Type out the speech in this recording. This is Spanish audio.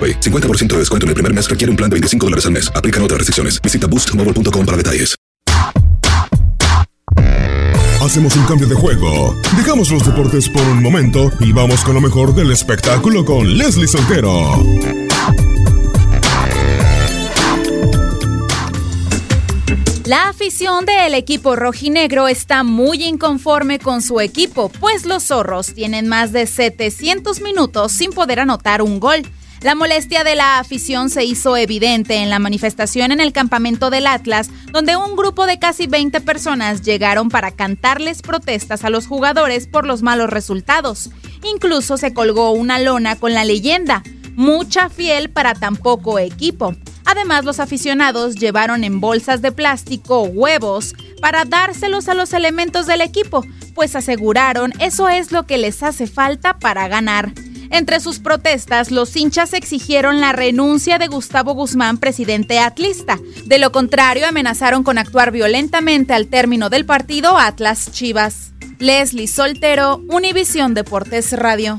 AroPay. 50% de descuento en el primer mes requiere un plan de 25 dólares al mes. Aplican otras restricciones. Visita boostmobile.com para detalles. Hacemos un cambio de juego. Dejamos los deportes por un momento y vamos con lo mejor del espectáculo con Leslie Soltero. La afición del equipo rojinegro está muy inconforme con su equipo, pues los zorros tienen más de 700 minutos sin poder anotar un gol. La molestia de la afición se hizo evidente en la manifestación en el campamento del Atlas, donde un grupo de casi 20 personas llegaron para cantarles protestas a los jugadores por los malos resultados. Incluso se colgó una lona con la leyenda, mucha fiel para tan poco equipo. Además, los aficionados llevaron en bolsas de plástico huevos para dárselos a los elementos del equipo, pues aseguraron eso es lo que les hace falta para ganar. Entre sus protestas, los hinchas exigieron la renuncia de Gustavo Guzmán, presidente atlista. De lo contrario, amenazaron con actuar violentamente al término del partido Atlas Chivas. Leslie Soltero, Univisión Deportes Radio.